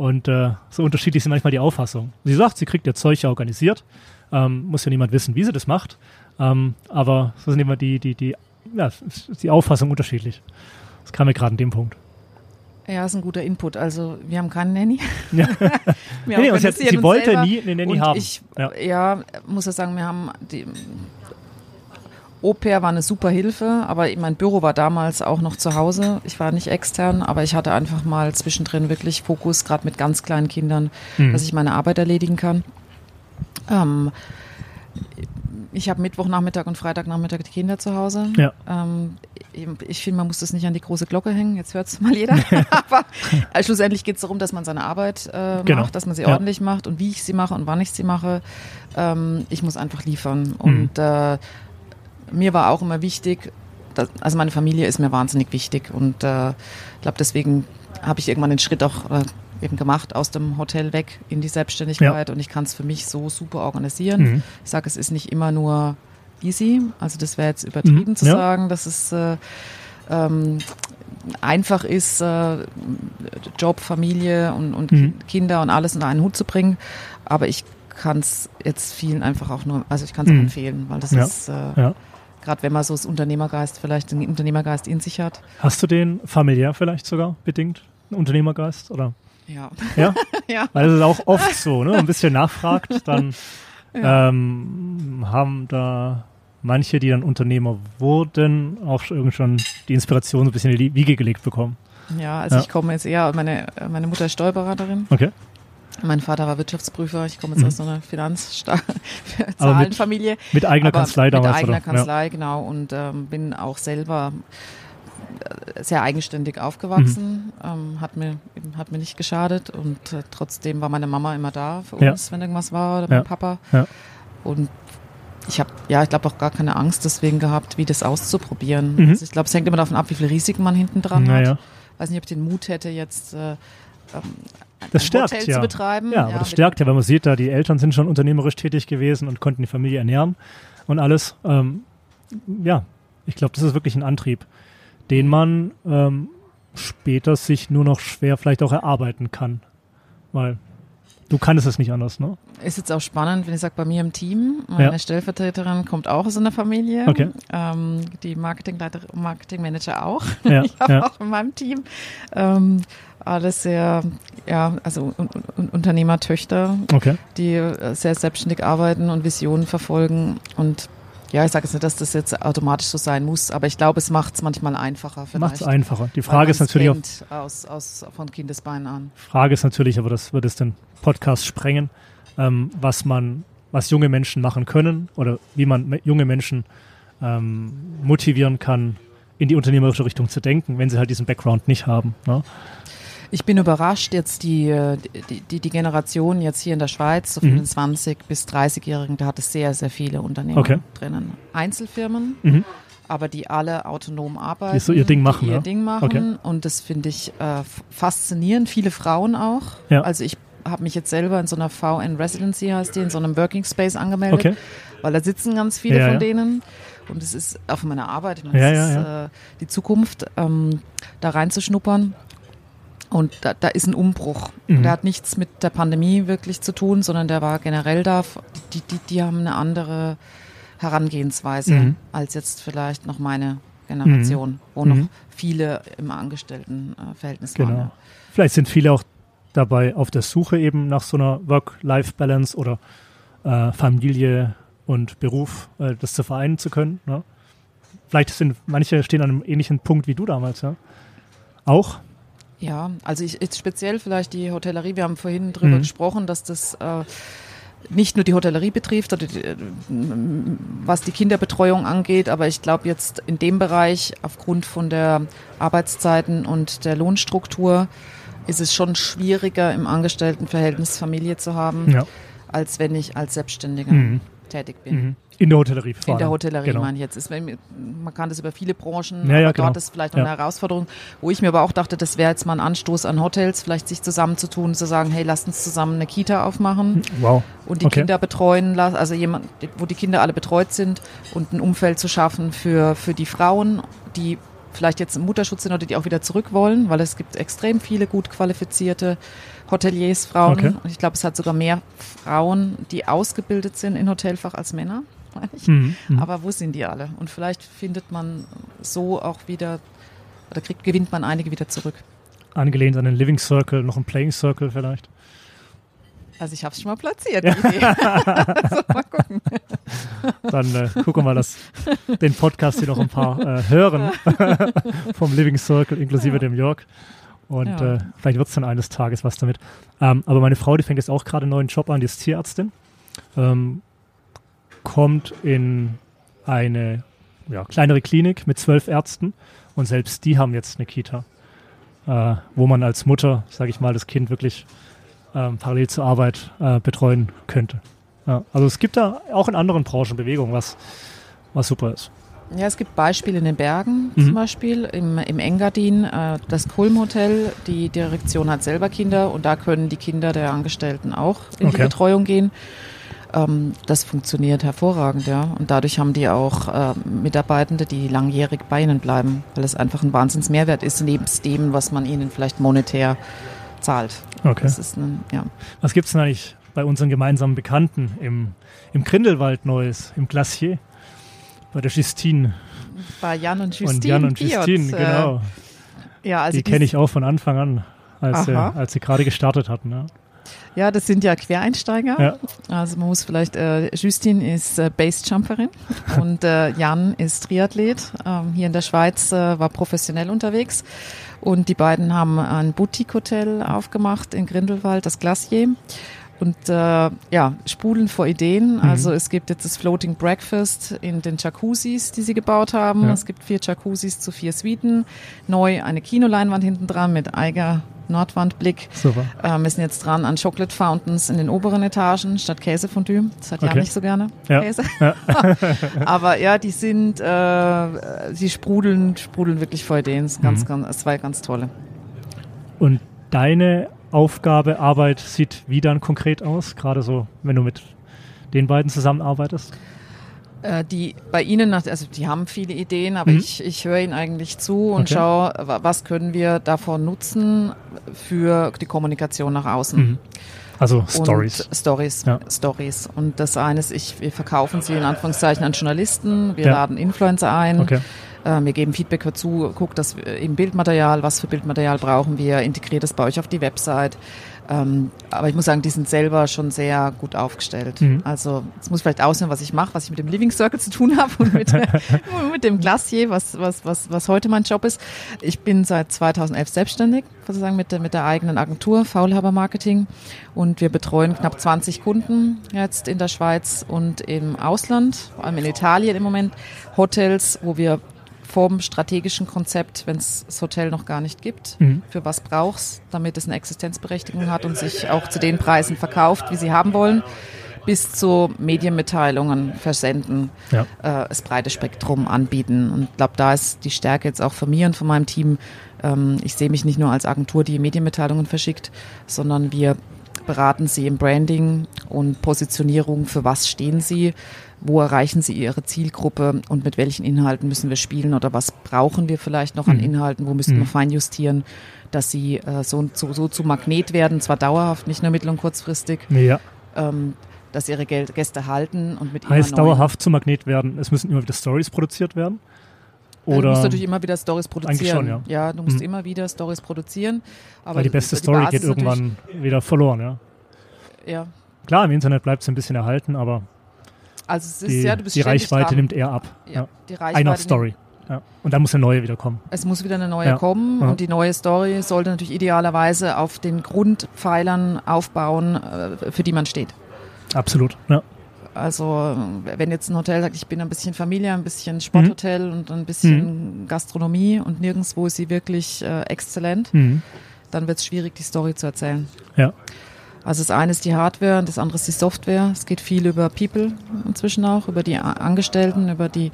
Und äh, so unterschiedlich sind manchmal die Auffassungen. Sie sagt, sie kriegt ihr Zeug ja organisiert. Ähm, muss ja niemand wissen, wie sie das macht. Ähm, aber so sind immer die, die, die ja, die Auffassung unterschiedlich. Das kam mir gerade in dem Punkt. Ja, ist ein guter Input. Also wir haben keine Nanny. Ja. (laughs) nee, sie, hat, sie wollte selber. nie eine Nanny und haben. Ich, ja. ja, muss ja sagen, wir haben die Au-pair war eine super Hilfe, aber mein Büro war damals auch noch zu Hause. Ich war nicht extern, aber ich hatte einfach mal zwischendrin wirklich Fokus, gerade mit ganz kleinen Kindern, mhm. dass ich meine Arbeit erledigen kann. Ähm, ich habe Mittwochnachmittag und Freitagnachmittag die Kinder zu Hause. Ja. Ähm, ich finde, man muss das nicht an die große Glocke hängen. Jetzt hört es mal jeder. (laughs) Aber äh, schlussendlich geht es darum, dass man seine Arbeit äh, Genau. macht, dass man sie Ja. ordentlich macht und wie ich sie mache und wann ich sie mache. Ähm, ich muss einfach liefern. Und äh, mir war auch immer wichtig, dass, also meine Familie ist mir wahnsinnig wichtig und äh, ich glaube, deswegen habe ich irgendwann den Schritt auch äh, eben gemacht aus dem Hotel weg in die Selbstständigkeit und ich kann es für mich so super organisieren. Mhm. Ich sage, es ist nicht immer nur easy, also das wäre jetzt übertrieben Mhm, zu ja. sagen, dass es äh, ähm, einfach ist, äh, Job, Familie und, und Mhm. Kinder und alles unter einen Hut zu bringen, aber ich kann es jetzt vielen einfach auch nur, also ich kann es Mhm. empfehlen, weil das Ja. ist äh, Ja. Gerade wenn man so das Unternehmergeist, vielleicht den Unternehmergeist in sich hat. Hast du den familiär vielleicht sogar bedingt, einen Unternehmergeist? Oder? Ja. Ja? (laughs) ja. Weil es ist auch oft so, ne? Ein bisschen nachfragt, dann (laughs) ähm, haben da manche, die dann Unternehmer wurden, auch irgendwie schon die Inspiration so ein bisschen in die Wiege gelegt bekommen. Ja, also Ja. ich komme jetzt eher, meine, meine Mutter ist Steuerberaterin, Okay. Mein Vater war Wirtschaftsprüfer, ich komme jetzt Mhm. aus so einer (laughs) Aber mit- Finanzzahlenfamilie. Mit eigener aber Kanzlei mit damals, eigener oder? Kanzlei, genau, und ähm, bin auch selber äh, sehr eigenständig aufgewachsen, Mhm. ähm, hat, mir, hat mir nicht geschadet und äh, trotzdem war meine Mama immer da für Ja. uns, wenn irgendwas war, oder mein Ja. Papa. Ja. Und ich habe, ja, ich glaube auch gar keine Angst deswegen gehabt, wie das auszuprobieren. Mhm. Also ich glaube, es hängt immer davon ab, wie viele Risiken man hinten dran Ja. hat. Naja. Weiß nicht, ob ich den Mut hätte, jetzt äh, ähm, Das stärkt, Hotel ja. zu betreiben. Ja, aber das mit- stärkt ja, wenn man sieht, da die Eltern sind schon unternehmerisch tätig gewesen und konnten die Familie ernähren und alles. Ähm, ja, ich glaube, das ist wirklich ein Antrieb, den man ähm, später sich nur noch schwer vielleicht auch erarbeiten kann. Weil du kannst es nicht anders, ne? Ist jetzt auch spannend, wenn ich sage, bei mir im Team, meine Ja. Stellvertreterin kommt auch aus einer Familie. Okay. Ähm, die Marketingleiter, Marketingmanager auch. (laughs) Ja, ich habe ja. auch in meinem Team ähm, alles sehr, ja, also un un Unternehmertöchter, Okay. die äh, sehr selbstständig arbeiten und Visionen verfolgen. Und ja, ich sage jetzt nicht, dass das jetzt automatisch so sein muss, aber ich glaube, es macht es manchmal einfacher. Macht es einfacher. Die Frage ist natürlich auch, Aus, aus, von Kindesbeinen an. Frage ist natürlich, aber das wird es den Podcast sprengen, ähm, was man, was junge Menschen machen können oder wie man junge Menschen ähm, motivieren kann, in die unternehmerische Richtung zu denken, wenn sie halt diesen Background nicht haben. Ne? Ich bin überrascht, jetzt die, äh, die, die, die Generation jetzt hier in der Schweiz, so von Mhm. den 20 bis 30-Jährigen, da hat es sehr, sehr viele Unternehmen Okay. drinnen. Einzelfirmen, Mhm. aber die alle autonom arbeiten. so ihr Ding machen, Die ihr ja? Ding machen. Okay. Und das finde ich äh, faszinierend. Viele Frauen auch. Ja. Also ich habe mich jetzt selber in so einer VN Residency, heißt die, in so einem Working Space angemeldet, Okay. weil da sitzen ganz viele Ja, von ja. denen. Und es ist auch von meiner Arbeit, ich meine, Ja, ja, ist Äh, die Zukunft, ähm, da reinzuschnuppern. Und da, da ist ein Umbruch. Mhm. Der hat nichts mit der Pandemie wirklich zu tun, sondern der war generell da. Die, die, die haben eine andere Herangehensweise Mhm. als jetzt vielleicht noch meine Generation, wo noch Mhm. viele im Angestelltenverhältnis waren. Genau. ja. Vielleicht sind viele auch dabei auf der Suche eben nach so einer Work-Life-Balance oder äh, Familie und Beruf, äh, das zu vereinen zu können. Ne? Vielleicht sind manche stehen an einem ähnlichen Punkt wie du damals, ja. Auch? Ja, also ich, jetzt speziell vielleicht die Hotellerie. Wir haben vorhin drüber Mhm. gesprochen, dass das äh, nicht nur die Hotellerie betrifft, oder die, äh, was die Kinderbetreuung angeht, aber ich glaube jetzt in dem Bereich aufgrund von der Arbeitszeiten und der Lohnstruktur ist es schon schwieriger im Angestelltenverhältnis Familie zu haben, Ja. als wenn ich als Selbstständiger Mhm. tätig bin. Mhm. In der Hotellerie In der. Hotellerie Genau. meine ich jetzt. Ist, man kann das über viele Branchen, Ja, ja, aber genau. dort ist vielleicht noch Ja. eine Herausforderung, wo ich mir aber auch dachte, das wäre jetzt mal ein Anstoß an Hotels, vielleicht sich zusammenzutun, zu sagen, hey, lasst uns zusammen eine Kita aufmachen Wow. und die Okay. Kinder betreuen, also jemand, wo die Kinder alle betreut sind und ein Umfeld zu schaffen für, für die Frauen, die vielleicht jetzt im Mutterschutz sind oder die auch wieder zurück wollen, weil es gibt extrem viele gut qualifizierte Hoteliers, Frauen. Okay. Und ich glaube, es hat sogar mehr Frauen, die ausgebildet sind in Hotelfach als Männer. Meine ich. Mhm. Mhm. Aber wo sind die alle? Und vielleicht findet man so auch wieder, oder kriegt, gewinnt man einige wieder zurück. Angelehnt an den Living Circle, noch ein Playing Circle vielleicht. Also ich habe es schon mal platziert, die Idee. (laughs) (laughs) also mal gucken. Dann äh, gucken wir, dass den Podcast hier noch ein paar äh, hören (laughs) vom Living Circle inklusive Ja. dem Jörg. Und Ja. äh, vielleicht wird es dann eines Tages was damit. Ähm, aber meine Frau, die fängt jetzt auch gerade einen neuen Job an, die ist Tierärztin. Ähm, kommt in eine ja, kleinere Klinik mit zwölf Ärzten und selbst die haben jetzt eine Kita, äh, wo man als Mutter, sage ich mal, das Kind wirklich ähm, parallel zur Arbeit äh, betreuen könnte. Ja, also es gibt da auch in anderen Branchen Bewegungen, was, was super ist. Ja, es gibt Beispiele in den Bergen mhm. zum Beispiel, im, im Engadin, äh, das Kulm Hotel. Die Direktion hat selber Kinder und da können die Kinder der Angestellten auch in okay. die Betreuung gehen. Ähm, das funktioniert hervorragend, ja. Und dadurch haben die auch äh, Mitarbeitende, die langjährig bei ihnen bleiben, weil es einfach ein Wahnsinnsmehrwert ist, neben dem, was man ihnen vielleicht monetär zahlt. Okay. Ein, ja. Was gibt es denn eigentlich bei unseren gemeinsamen Bekannten im, im Grindelwald Neues, im Glacier? Bei der Justine. Bei Jan und Justine. Und Jan und Justine, äh, genau. Ja, also die kenne ich auch von Anfang an, als, sie, als sie gerade gestartet hatten. Ja. Ja, das sind ja Quereinsteiger. Ja. Also man muss vielleicht, äh, Justine ist äh, Basejumperin (laughs) und äh, Jan ist Triathlet. Ähm, hier in der Schweiz äh, war professionell unterwegs und die beiden haben ein Boutique-Hotel aufgemacht in Grindelwald, das Glacier und äh, ja, sprudeln vor Ideen. Mhm. Also es gibt jetzt das Floating Breakfast in den Jacuzzis, die sie gebaut haben. Ja. Es gibt vier Jacuzzis zu vier Suiten. Neu eine Kinoleinwand hinten dran mit Eiger Nordwandblick. Super. Ähm, wir sind jetzt dran an Chocolate Fountains in den oberen Etagen statt Käsefondue. Das hat okay. ja nicht so gerne ja. Käse. Ja. (laughs) Aber ja, die sind, äh, sie sprudeln, sprudeln wirklich vor Ideen. Es, ganz, mhm. ganz, war ganz tolle. Und deine Aufgabe, Arbeit sieht wie dann konkret aus? Gerade so, wenn du mit den beiden zusammenarbeitest? Äh, die bei Ihnen, also die haben viele Ideen, aber mhm. ich, ich höre Ihnen eigentlich zu und okay. schaue, was können wir davon nutzen für die Kommunikation nach außen. Mhm. Also Stories. Stories, ja. Stories. Und das eine ist, ich, wir verkaufen sie in Anführungszeichen an Journalisten, wir ja. laden Influencer ein. Okay. Äh, wir geben Feedback dazu, guckt das im Bildmaterial, was für Bildmaterial brauchen wir, integriert das bei euch auf die Website. Ähm, aber ich muss sagen, die sind selber schon sehr gut aufgestellt. Mhm. Also es muss vielleicht aussehen, was ich mache, was ich mit dem Living Circle zu tun habe und mit, (laughs) (laughs) mit dem Glacier, was, was, was, was heute mein Job ist. Ich bin seit 2011 selbstständig, sozusagen mit der, mit der eigenen Agentur Faulhaber Marketing und wir betreuen knapp 20 Kunden jetzt in der Schweiz und im Ausland, vor allem in Italien im Moment, Hotels, wo wir vom strategischen Konzept, wenn es das Hotel noch gar nicht gibt, mhm. für was brauchst, damit es eine Existenzberechtigung hat und sich auch zu den Preisen verkauft, wie sie haben wollen, bis zu Medienmitteilungen versenden, ja. äh, das breite Spektrum anbieten. Und ich glaube, da ist die Stärke jetzt auch von mir und von meinem Team. Ähm, ich sehe mich nicht nur als Agentur, die Medienmitteilungen verschickt, sondern wir beraten sie im Branding und Positionierung, für was stehen sie, wo erreichen sie ihre Zielgruppe und mit welchen Inhalten müssen wir spielen oder was brauchen wir vielleicht noch an mhm. Inhalten, wo müssen mhm. wir feinjustieren, dass sie äh, so, so, so zu Magnet werden, zwar dauerhaft, nicht nur mittel- und kurzfristig. Ja. Ähm, dass ihre Gäste halten und mit heißt dauerhaft zu Magnet werden. Es müssen immer wieder Stories produziert werden. Oder du musst natürlich immer wieder Stories produzieren. Schon, ja. ja. du musst mhm. immer wieder Stories produzieren. Aber Weil die beste die Story geht irgendwann wieder verloren, ja. Ja. Klar, im Internet bleibt es ein bisschen erhalten, aber also die, ja, die Reichweite dran. nimmt eher ab. Ja, ja. Die Reichweite Einer Story. Ja. Und dann muss eine neue wieder kommen. Es muss wieder eine neue ja. kommen und die neue Story sollte natürlich idealerweise auf den Grundpfeilern aufbauen, äh, für die man steht. Absolut, ja. Also wenn jetzt ein Hotel sagt, ich bin ein bisschen Familie, ein bisschen Sporthotel mhm. und ein bisschen mhm. Gastronomie und nirgendwo ist sie wirklich äh, exzellent, mhm. dann wird es schwierig, die Story zu erzählen. Ja. Also das eine ist die Hardware und das andere ist die Software. Es geht viel über People inzwischen auch, über die Angestellten, über die,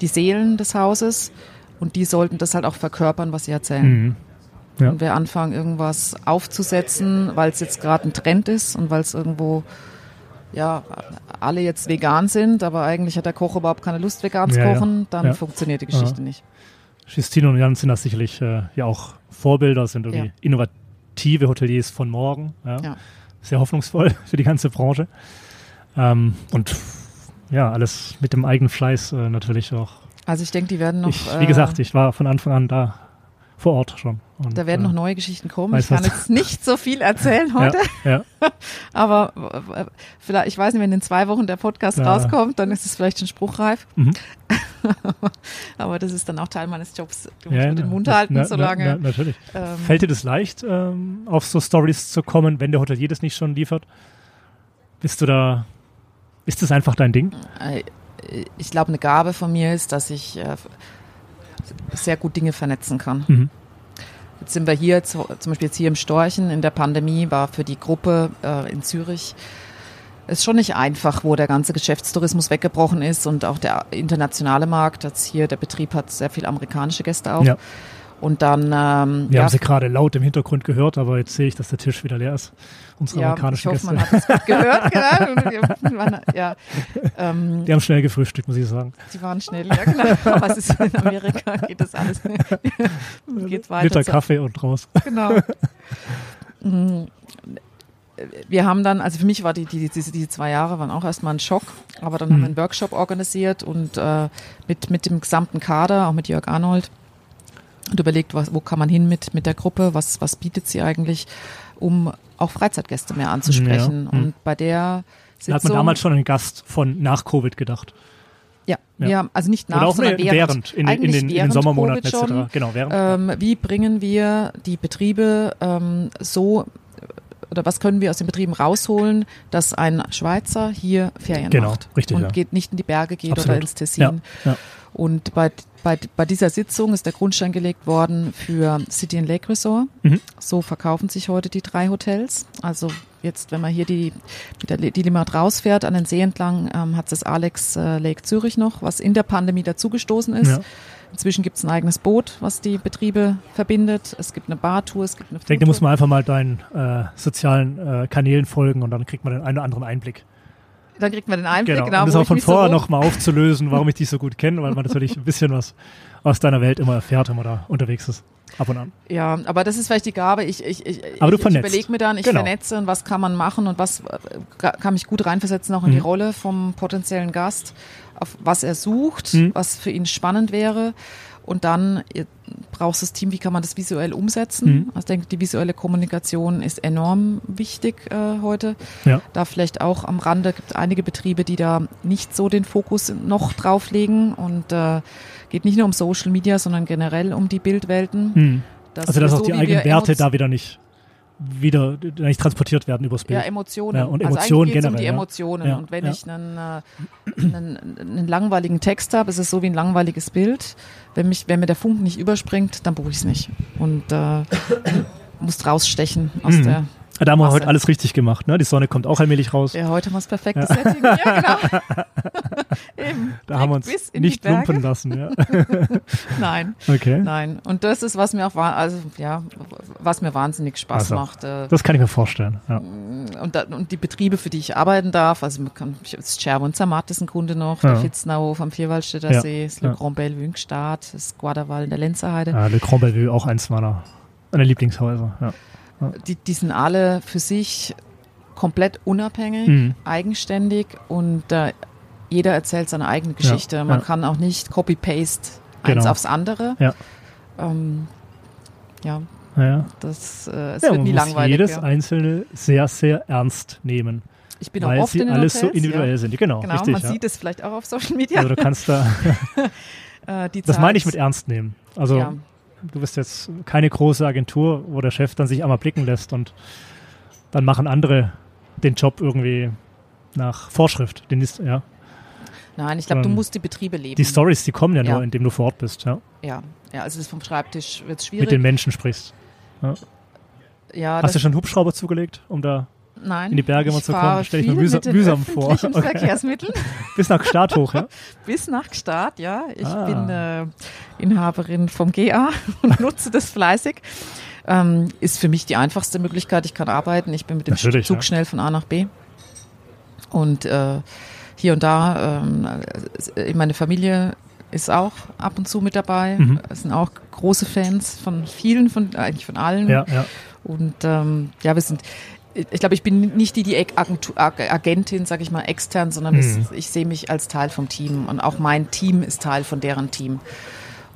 die Seelen des Hauses. Und die sollten das halt auch verkörpern, was sie erzählen. Mhm. Ja. Und wir anfangen, irgendwas aufzusetzen, weil es jetzt gerade ein Trend ist und weil es irgendwo ja, alle jetzt vegan sind, aber eigentlich hat der Koch überhaupt keine Lust, vegan zu ja, kochen, dann ja. funktioniert die Geschichte nicht. Justine und Jan sind da sicherlich äh, ja auch Vorbilder, sind irgendwie innovative Hoteliers von morgen. Ja sehr hoffnungsvoll (laughs) für die ganze Branche. Ähm, und ja, alles mit dem eigenen Fleiß äh, natürlich auch. Also ich denke, die werden noch. Ich, wie gesagt, ich war von Anfang an da vor Ort schon. Und, da werden äh, noch neue Geschichten kommen. Ich kann jetzt nicht so viel erzählen (laughs) heute. Ja, ja. (laughs) Aber äh, vielleicht, ich weiß nicht, wenn in zwei Wochen der Podcast ja. rauskommt, dann ist es vielleicht schon spruchreif. Mhm. (laughs) Aber das ist dann auch Teil meines Jobs. Du musst ja, den Mund halten, na, solange. Na, na, natürlich. Ähm, Fällt dir das leicht, ähm, auf so Stories zu kommen, wenn der Hotelier das nicht schon liefert? Bist du da Ist das einfach dein Ding? Äh, ich glaube, eine Gabe von mir ist, dass ich äh, sehr gut Dinge vernetzen kann. Mhm. Jetzt sind wir hier, zum Beispiel jetzt hier im Storchen in der Pandemie, war für die Gruppe äh, in Zürich ist schon nicht einfach, wo der ganze Geschäftstourismus weggebrochen ist und auch der internationale Markt. Jetzt hier der Betrieb hat sehr viel amerikanische Gäste auch. Ja. Und dann. Ähm, Wir ja, haben sie gerade laut im Hintergrund gehört, aber jetzt sehe ich, dass der Tisch wieder leer ist. Unsere ja, amerikanischen ich hoffe, Gäste. man hat es gut gehört. (laughs) genau. ja, ähm, die haben schnell gefrühstückt, muss ich sagen. Die waren schnell, ja genau. (laughs) Es ist in Amerika geht das alles. (laughs) geht weiter. Liter Kaffee und raus. Genau. Mhm. wir haben dann, also für mich war die, die, diese, diese zwei Jahre waren auch erstmal ein Schock, aber dann mhm. haben wir einen Workshop organisiert und äh, mit, mit dem gesamten Kader, auch mit Jörg Arnold, und überlegt, was, wo kann man hin mit, mit der Gruppe, was, was bietet sie eigentlich, um auch Freizeitgäste mehr anzusprechen. Ja. Mhm. Und bei der Sitzung, da hat man damals schon einen Gast von nach Covid gedacht. Ja, ja. ja also nicht nach, Oder auch sondern während, während in, in, den, in den Sommermonaten etc. Genau, während. Ähm, wie bringen wir die Betriebe ähm, so oder was können wir aus den Betrieben rausholen, dass ein Schweizer hier Ferien genau, macht richtig, und ja. geht nicht in die Berge geht Absolut. oder ins Tessin. Ja, ja. Und bei, bei, bei dieser Sitzung ist der Grundstein gelegt worden für City and Lake Resort. Mhm. So verkaufen sich heute die drei Hotels. Also jetzt, wenn man hier die, der die Limmat rausfährt an den See entlang, ähm, hat es das Alex äh, Lake Zürich noch, was in der Pandemie dazugestoßen ist. Ja. Inzwischen gibt es ein eigenes Boot, was die Betriebe verbindet. Es gibt eine Bartour, es gibt eine Ich denke, da muss man einfach mal deinen äh, sozialen äh, Kanälen folgen und dann kriegt man den einen oder anderen Einblick. Dann kriegt man den Einblick, genau. genau um das auch von vorher so noch mal aufzulösen, warum ich dich so gut kenne, weil man natürlich ein bisschen was aus deiner Welt immer erfährt, wenn man da unterwegs ist. Ab und an. Ja, aber das ist vielleicht die Gabe. Ich, ich, ich, aber du ich, ich überlege mir dann, ich genau. vernetze und was kann man machen und was äh, kann mich gut reinversetzen auch in mhm. die Rolle vom potenziellen Gast, auf was er sucht, mhm. was für ihn spannend wäre. Und dann brauchst du das Team, wie kann man das visuell umsetzen. Mhm. Also ich denke, die visuelle Kommunikation ist enorm wichtig äh, heute. Ja. Da vielleicht auch am Rande gibt es einige Betriebe, die da nicht so den Fokus noch drauf legen und äh, geht nicht nur um Social Media, sondern generell um die Bildwelten. Mhm. also dass auch so, die eigenen Werte da wieder nicht wieder nicht transportiert werden übers Bild. Ja, Emotionen. Ja, und Emotionen also generell. Um die Emotionen. Ja. Und wenn ja. ich einen, äh, einen, einen, langweiligen Text habe, ist es so wie ein langweiliges Bild. Wenn, mich, wenn mir der Funken nicht überspringt, dann buche ich es nicht. Und äh, muss rausstechen aus mhm. der da haben wir heute alles richtig gemacht, ne? Die Sonne kommt auch allmählich raus. Ja, heute haben wir das perfekte ja. Setting. Ja, genau. (laughs) Eben. Da haben wir uns nicht lumpen lassen, ja. (laughs) Nein. Okay. Nein. Und das ist, was mir auch, also, ja, was mir wahnsinnig Spaß also, macht. Äh, das kann ich mir vorstellen, ja. Und, da, und die Betriebe, für die ich arbeiten darf, also, Scherbe und Zermatt ist ein Kunde noch, ja. der Fitznauhof am Vierwaldstätter ja. See, das Le ja. Grand Bellevue in Gstaad, das Guadawal in der Lenzerheide. Ja, Le Grand Bellevue, auch eins meiner, meiner Lieblingshäuser, ja. Die, die sind alle für sich komplett unabhängig, mhm. eigenständig und äh, jeder erzählt seine eigene Geschichte. Ja, Man ja. kann auch nicht copy-paste eins genau. aufs andere. Ja. Ähm, ja. ja. Das, äh, es wird nie langweilig. jedes einzelne sehr, sehr ernst nehmen. Ich bin auch oft sie in den alles Hotels, so individuell sind. Genau, genau richtig, man sieht es vielleicht auch auf Social Media. Also du kannst da. (laughs) äh, das meine ich mit ernst nehmen. Also du bist jetzt keine große Agentur, wo der Chef dann sich einmal blicken lässt und dann machen andere den Job irgendwie nach Vorschrift. Den ist, ja. Nein, ich glaube, du musst die Betriebe leben. Die Stories, die kommen ja, ja, nur, indem du vor Ort bist. Ja, ja, ja also vom Schreibtisch wird es schwierig. Mit den Menschen sprichst. Ja. ja Hast du schon einen Hubschrauber zugelegt, um da Nein, in die Berge mal zu kommen? Stelle ich mir mühsam, mühsam vor. Okay. Verkehrsmitteln. (laughs) Bis nach Gstaad hoch, ja? (laughs) Bis nach Gstaad, ja. Ich ah. bin äh, Inhaberin vom GA (laughs) und nutze das fleißig. Ähm, ist für mich die einfachste Möglichkeit. Ich kann arbeiten. Ich bin mit dem Natürlich, Zug ja. schnell von A nach B. Und äh, hier und da, ähm, meine Familie ist auch ab und zu mit dabei. Mhm. Es sind auch große Fans von vielen, von eigentlich von allen. Ja, ja. Und ähm, ja, wir sind ich glaube, ich bin nicht die, die Agentin, sage ich mal, extern, sondern mhm. ich, ich sehe mich als Teil vom Team und auch mein Team ist Teil von deren Team.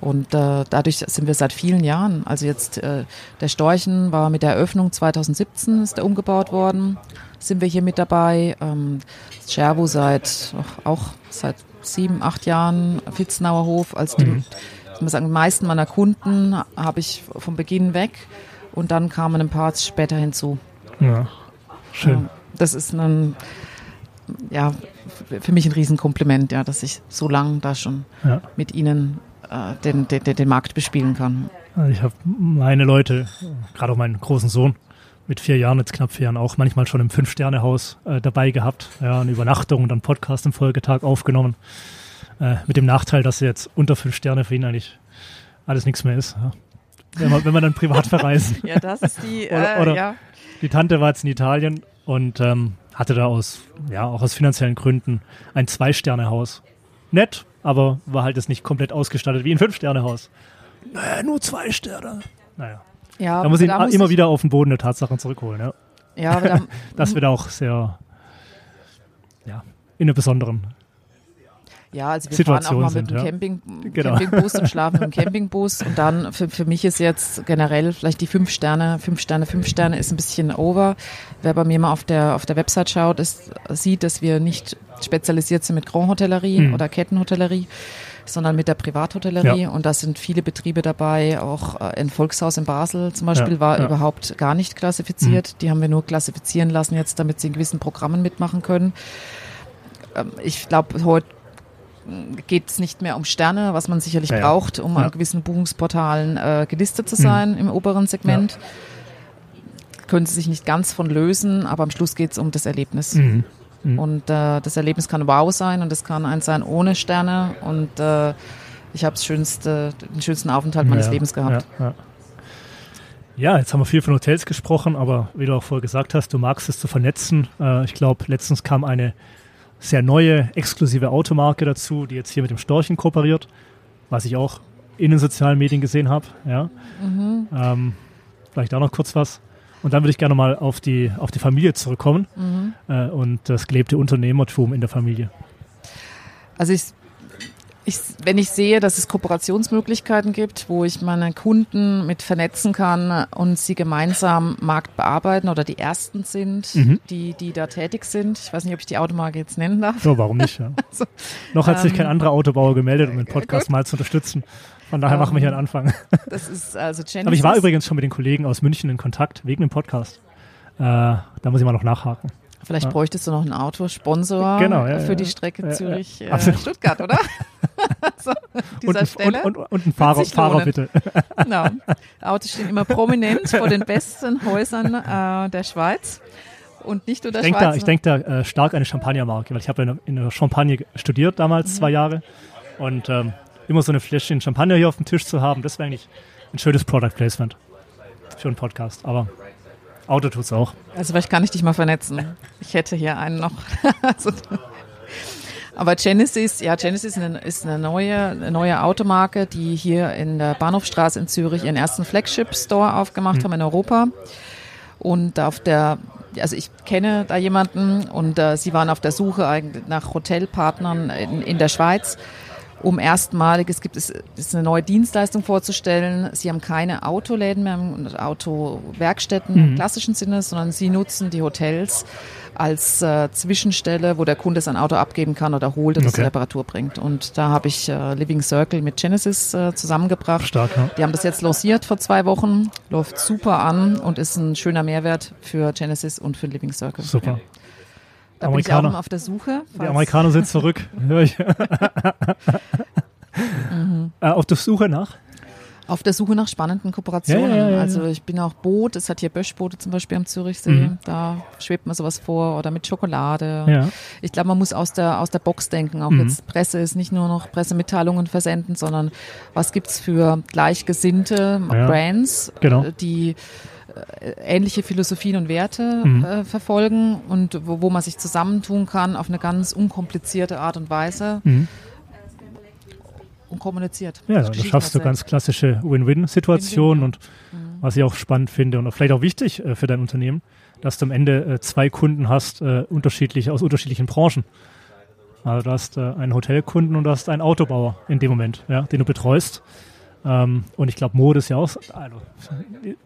Und äh, dadurch sind wir seit vielen Jahren. Also jetzt äh, der Storchen war mit der Eröffnung 2017 ist der umgebaut worden. Sind wir hier mit dabei. Ähm, Scherbo seit auch seit sieben, acht Jahren. Fitznauer Hof als die, mhm. ich muss sagen, die meisten meiner Kunden habe ich vom Beginn weg und dann kamen ein paar später hinzu. Ja, schön. das ist ein, ja, für mich ein Riesenkompliment, ja, dass ich so lange da schon ja. mit Ihnen äh, den, den, den Markt bespielen kann. Also ich habe meine Leute, gerade auch meinen großen Sohn, mit vier Jahren, jetzt knapp vier Jahren auch manchmal schon im Fünf-Sterne-Haus äh, dabei gehabt. Ja, eine Übernachtung und dann Podcast im Folgetag aufgenommen. Äh, mit dem Nachteil, dass jetzt unter fünf Sterne für ihn eigentlich alles nichts mehr ist. Ja. Wenn, man, wenn man dann privat (laughs) verreisen. ja, das ist die. oder, äh, oder ja. Die Tante war jetzt in Italien und ähm, hatte da aus, ja, auch aus finanziellen Gründen ein Zwei-Sterne-Haus. Nett, aber war halt jetzt nicht komplett ausgestattet wie ein Fünf-Sterne-Haus. Naja, nur zwei Sterne. Naja. Ja, da muss ich ihn immer wieder auf den Boden der Tatsachen zurückholen. Ja, ja aber da, (laughs) das wird auch sehr, ja, in einer besonderen ja, also wir Situation fahren auch mal mit dem ja. Camping, genau. Campingbus und schlafen im Campingbus. Und dann für, für mich ist jetzt generell vielleicht die fünf Sterne, fünf Sterne, fünf Sterne ist ein bisschen over. Wer bei mir mal auf der, auf der Website schaut, ist, sieht, dass wir nicht spezialisiert sind mit Grand Hotellerie mhm. oder Kettenhotellerie sondern mit der Privathotellerie. Ja. Und da sind viele Betriebe dabei. Auch äh, ein Volkshaus in Basel zum Beispiel ja, war ja. überhaupt gar nicht klassifiziert. Mhm. Die haben wir nur klassifizieren lassen jetzt, damit sie in gewissen Programmen mitmachen können. Ähm, ich glaube, heute geht es nicht mehr um Sterne, was man sicherlich ja, braucht, um ja. an gewissen Buchungsportalen äh, gelistet zu sein mhm. im oberen Segment. Ja. Können sie sich nicht ganz von lösen, aber am Schluss geht es um das Erlebnis. Mhm. Mhm. Und äh, das Erlebnis kann wow sein und es kann eins sein ohne Sterne. Und äh, ich habe schönste, den schönsten Aufenthalt meines Lebens gehabt. Ja, jetzt haben wir viel von Hotels gesprochen, aber wie du auch vorher gesagt hast, du magst es zu vernetzen. Äh, ich glaube, letztens kam eine sehr neue, exklusive Automarke dazu, die jetzt hier mit dem Storchen kooperiert, was ich auch in den sozialen Medien gesehen habe. Ja. Mhm. Ähm, vielleicht auch noch kurz was. Und dann würde ich gerne mal auf die, auf die Familie zurückkommen mhm. äh, und das gelebte Unternehmertum in der Familie. Also ich ich, wenn ich sehe, dass es Kooperationsmöglichkeiten gibt, wo ich meine Kunden mit vernetzen kann und sie gemeinsam Markt bearbeiten oder die ersten sind, mhm. die, die da tätig sind. Ich weiß nicht, ob ich die Automarke jetzt nennen darf. Ja, warum nicht? Ja. (laughs) also, Noch hat sich ähm, kein anderer Autobauer gemeldet, um den (laughs) Podcast gut. mal zu unterstützen. Von daher um, machen wir hier einen Anfang. (laughs) Das ist also Genesis. Aber ich war übrigens schon mit den Kollegen aus München in Kontakt wegen dem Podcast. Äh, da muss ich mal noch nachhaken. Vielleicht ja. bräuchtest du noch einen Autosponsor genau, ja, für die Strecke ja, Zürich-Stuttgart, äh, oder? (laughs) so, dieser und, Stelle. Und, und, und ein Fahrer, Fahrer bitte. (laughs) genau. Autos stehen immer prominent vor den besten Häusern äh, der Schweiz. Und nicht nur der ich Schweiz. Da, ich denke da äh, stark an eine Champagnermarke, weil ich habe in, in der Champagne studiert damals, mhm. zwei Jahre. Und ähm, immer so eine Fläschchen Champagner hier auf dem Tisch zu haben, das wäre eigentlich ein schönes Product Placement für einen Podcast. Aber Auto tut es auch. Also vielleicht kann ich dich mal vernetzen. Ich hätte hier einen noch. (laughs) also, aber Genesis, ja, Genesis ist eine, ist eine, neue, eine neue Automarke, die hier in der Bahnhofstraße in Zürich ihren ersten Flagship-Store aufgemacht mhm. haben in Europa. Und auf der, also ich kenne da jemanden und äh, sie waren auf der Suche eigentlich nach Hotelpartnern in, in der Schweiz um erstmalig, es gibt es ist eine neue Dienstleistung vorzustellen. Sie haben keine Autoläden mehr, Autowerkstätten mhm. im klassischen Sinne, sondern sie nutzen die Hotels als äh, Zwischenstelle, wo der Kunde sein Auto abgeben kann oder holt und okay. es Reparatur bringt. Und da habe ich äh, Living Circle mit Genesis äh, zusammengebracht. Stark, ja. Die haben das jetzt lanciert vor zwei Wochen, läuft super an und ist ein schöner Mehrwert für Genesis und für Living Circle. Super. Ja. Da Amerikaner. bin ich auch auf der Suche. Die Amerikaner sind zurück, (laughs) höre ich. mhm. äh, auf der Suche nach? Auf der Suche nach spannenden Kooperationen. Ja, ja, ja, also ich bin auch Boot, es hat hier Böschboote zum Beispiel am Zürichsee, mhm. da schwebt mir sowas vor oder mit Schokolade. Ich glaube, man muss aus der, aus der Box denken. Auch mhm. jetzt Presse ist nicht nur noch Pressemitteilungen versenden, sondern was gibt es für gleichgesinnte Brands, genau. die äh, ähnliche Philosophien und Werte mhm. äh, verfolgen und wo, wo man sich zusammentun kann auf eine ganz unkomplizierte Art und Weise. Mhm. Und kommuniziert. Ja, da schaffst du ganz klassische Win-Win-Situationen und mhm. was ich auch spannend finde und vielleicht auch wichtig äh, für dein Unternehmen, dass du am Ende äh, zwei Kunden hast, äh, unterschiedlich, aus unterschiedlichen Branchen. Also du hast äh, einen Hotelkunden und du hast einen Autobauer in dem Moment, ja, den du betreust. Ähm, und ich glaube, Mode ist ja auch, also,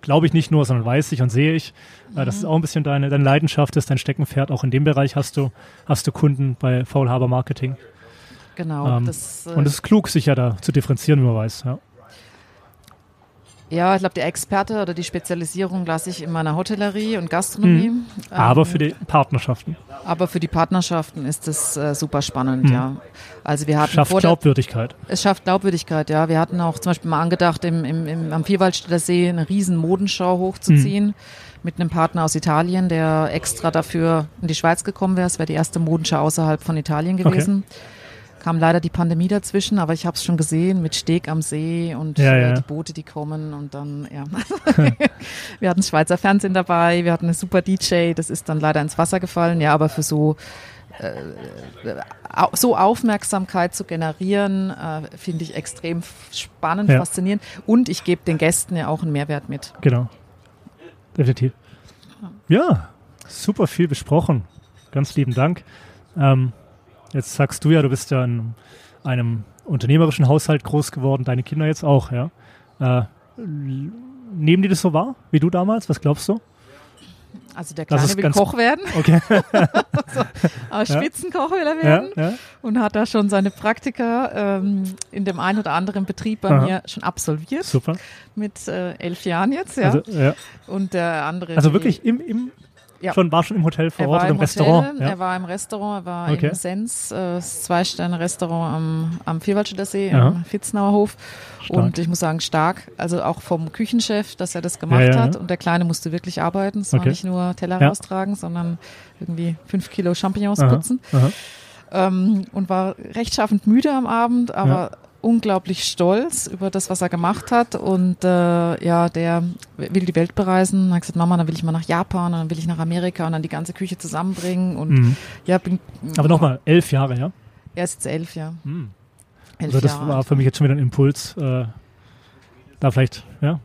glaube ich nicht nur, sondern weiß ich und sehe ich. Äh, das ist auch ein bisschen deine, deine Leidenschaft, ist dein Steckenpferd. Auch in dem Bereich hast du, hast du Kunden bei Faulhaber Marketing. Genau. Ähm, das, äh, und es ist klug, sich ja da zu differenzieren, wie man weiß. Ja. Ja, ich glaube, der Experte oder die Spezialisierung lasse ich in meiner Hotellerie und Gastronomie. Mhm. Aber ähm, für die Partnerschaften. Aber für die Partnerschaften ist es äh, super spannend, mhm. ja. Also wir hatten schafft Glaubwürdigkeit. Es schafft Glaubwürdigkeit, ja. Wir hatten auch zum Beispiel mal angedacht, im, im, im, am Vierwaldstätter See eine riesen Modenschau hochzuziehen. Mhm. Mit einem Partner aus Italien, der extra dafür in die Schweiz gekommen wäre. Es wäre die erste Modenschau außerhalb von Italien gewesen. Okay kam leider die Pandemie dazwischen, aber ich habe es schon gesehen mit Steg am See und ja, äh, ja. die Boote, die kommen und dann, ja. (laughs) wir hatten Schweizer Fernsehen dabei, wir hatten eine super DJ, das ist dann leider ins Wasser gefallen, ja, aber für so äh, so Aufmerksamkeit zu generieren, äh, finde ich extrem spannend, ja. faszinierend und ich gebe den Gästen ja auch einen Mehrwert mit. Genau, definitiv. Ja, super viel besprochen. Ganz lieben Dank. Ähm, Jetzt sagst du ja, du bist ja in einem unternehmerischen Haushalt groß geworden, deine Kinder jetzt auch, ja. Äh, nehmen die das so wahr, wie du damals? Was glaubst du? Also der Kleine will Koch werden. Okay. (laughs) also, aber Spitzenkoch will er werden. Ja, ja. Und hat da schon seine Praktika ähm, in dem einen oder anderen Betrieb bei Aha. mir schon absolviert. Super. Mit äh, elf Jahren jetzt, ja. Also, ja. Und der andere. Also wirklich im, im ja. Schon, war schon im Hotel vor Ort, im, im Restaurant? Ja. Er war im Restaurant, er war okay. im Sens, äh, das Zwei-Sterne-Restaurant am, am Vierwaldstätter See, Aha. am Fitznauer Hof. Stark. Und ich muss sagen, stark, also auch vom Küchenchef, dass er das gemacht ja, hat. Und der Kleine musste wirklich arbeiten. Es okay. war nicht nur Teller raustragen, sondern irgendwie fünf Kilo Champignons Aha. putzen. Ähm, und war rechtschaffend müde am Abend, aber unglaublich stolz über das, was er gemacht hat. Und äh, ja, der will die Welt bereisen. Er hat gesagt, Mama, dann will ich mal nach Japan, dann will ich nach Amerika und dann die ganze Küche zusammenbringen. Und mhm. ja, bin, Aber nochmal, elf Jahre, ja? Er ist jetzt elf, ja. Mhm. Elf also das Jahre war für mich jetzt schon wieder ein Impuls, äh, da vielleicht, ja,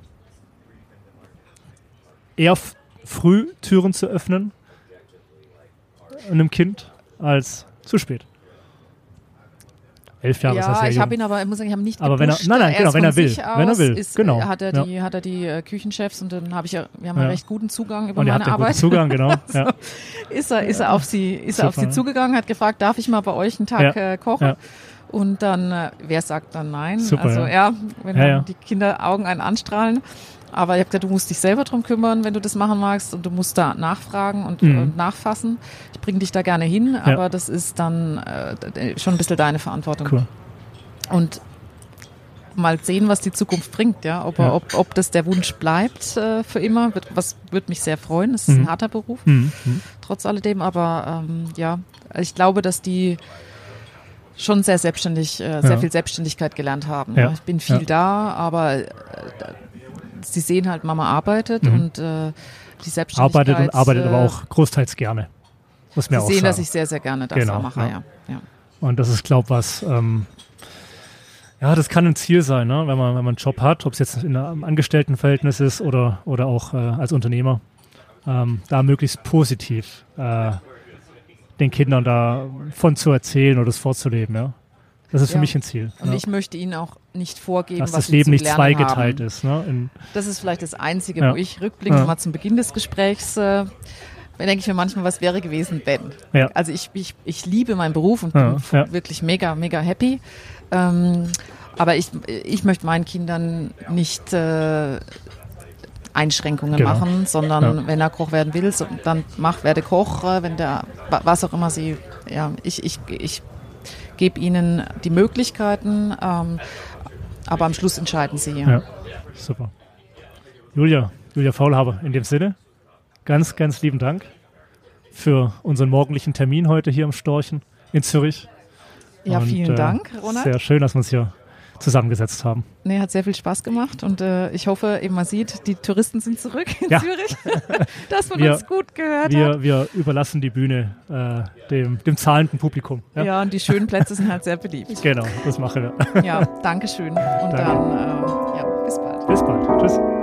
eher früh Türen zu öffnen einem Kind als zu spät. Elf Jahre ja, ist das ja ich habe ihn aber, ich muss sagen, ich habe nicht Aber wenn er, nein, nein, genau, wenn er will, wenn er will, ist, genau. Hat er die, ja. hat er die äh, Küchenchefs und dann habe ich ja, wir haben einen recht guten Zugang über und meine Arbeit. Guten Zugang, genau. (laughs) so. Ist er, ist er auf sie, ist er auf sie zugegangen, hat gefragt, darf ich mal bei euch einen Tag äh, kochen? Und dann, äh, wer sagt dann nein? Super, also ja, wenn die Kinder Augen einen anstrahlen. Aber ich habe gesagt, du musst dich selber drum kümmern, wenn du das machen magst und du musst da nachfragen und, mhm. und nachfassen. Ich bringe dich da gerne hin, aber das ist dann äh, schon ein bisschen deine Verantwortung. Cool und mal sehen, was die Zukunft bringt, ja. Ob, ja. ob, ob das der Wunsch bleibt äh, für immer, wird, was würde mich sehr freuen. Es ist mhm. ein harter Beruf, mhm. trotz alledem, aber ähm, ja, ich glaube, dass die schon sehr selbstständig, äh, sehr ja. viel Selbstständigkeit gelernt haben. Ja. Ich bin viel da, aber äh, sie sehen halt, Mama arbeitet mhm. und äh, die Selbstständigkeit. Arbeitet und arbeitet aber äh, auch großteils gerne. Muss mir sie auch sehen, sagen. dass ich sehr, sehr gerne das genau, mache, ja. ja. Und das ist, glaube ich, was, ähm, ja, das kann ein Ziel sein, ne? wenn, man, wenn man einen Job hat, ob es jetzt in einem Angestelltenverhältnis ist oder, oder auch äh, als Unternehmer, ähm, da möglichst positiv äh, den Kindern davon zu erzählen oder das vorzuleben. Ja? Das ist ja. für mich ein Ziel. Und ja. ich möchte ihnen auch nicht vorgeben, dass was das Leben nicht zweigeteilt ist. Ne? Das ist vielleicht das Einzige, ja. wo ich rückblickend mal zum Beginn des Gesprächs äh, denke ich mir manchmal, was wäre gewesen, wenn. Also ich, ich, ich liebe meinen Beruf und bin wirklich mega, mega happy. Ähm, aber ich, ich möchte meinen Kindern nicht äh, Einschränkungen genau. machen, sondern ja. wenn er Koch werden will, so, dann mach, werde Koch, äh, wenn der, was auch immer sie, ja, ich, ich, ich gebe ihnen die Möglichkeiten, ähm, aber am Schluss entscheiden sie. Ja. super. Julia, Julia Faulhaber, in dem Sinne, ganz, ganz lieben Dank für unseren morgendlichen Termin heute hier im Storchen in Zürich. Ja, und, vielen äh, Dank, Ronald. Sehr schön, dass wir uns hier zusammengesetzt haben. Nee, hat sehr viel Spaß gemacht und äh, ich hoffe, eben man sieht, die Touristen sind zurück in ja. Zürich, (laughs) dass man wir, uns gut gehört wir, hat. Wir überlassen die Bühne äh, dem, dem zahlenden Publikum. Ja? ja? und die schönen Plätze sind halt sehr beliebt. Genau, das machen wir. Ja, danke schön und Danke. dann äh, ja, bis bald. Bis bald. Tschüss.